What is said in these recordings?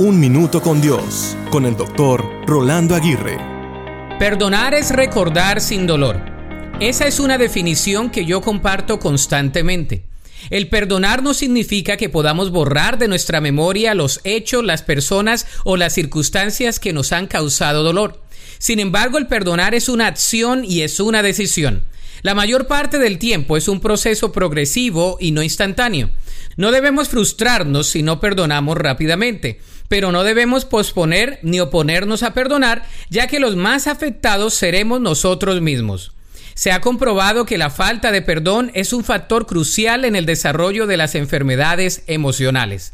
Un Minuto con Dios, con el doctor Rolando Aguirre. Perdonar es recordar sin dolor. Esa es una definición que yo comparto constantemente. El perdonar no significa que podamos borrar de nuestra memoria los hechos, las personas o las circunstancias que nos han causado dolor. Sin embargo, el perdonar es una acción y es una decisión. La mayor parte del tiempo es un proceso progresivo y no instantáneo. No debemos frustrarnos si no perdonamos rápidamente pero no debemos posponer ni oponernos a perdonar, ya que los más afectados seremos nosotros mismos. Se ha comprobado que la falta de perdón es un factor crucial en el desarrollo de las enfermedades emocionales.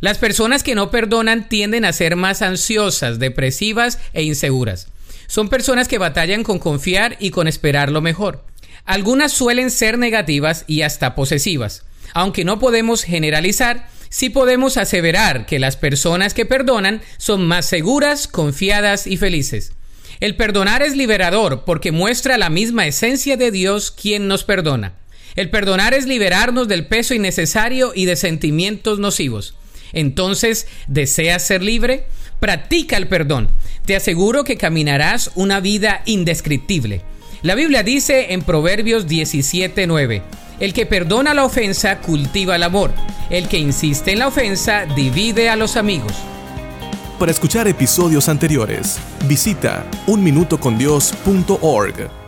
Las personas que no perdonan tienden a ser más ansiosas, depresivas e inseguras. Son personas que batallan con confiar y con esperar lo mejor. Algunas suelen ser negativas y hasta posesivas. Aunque no podemos generalizar, sí podemos aseverar que las personas que perdonan son más seguras, confiadas y felices. El perdonar es liberador porque muestra la misma esencia de Dios quien nos perdona. El perdonar es liberarnos del peso innecesario y de sentimientos nocivos. Entonces, ¿deseas ser libre? Practica el perdón. Te aseguro que caminarás una vida indescriptible. La Biblia dice en Proverbios 17:9, el que perdona la ofensa cultiva el amor. El que insiste en la ofensa divide a los amigos. Para escuchar episodios anteriores, visita unminutocondios.org.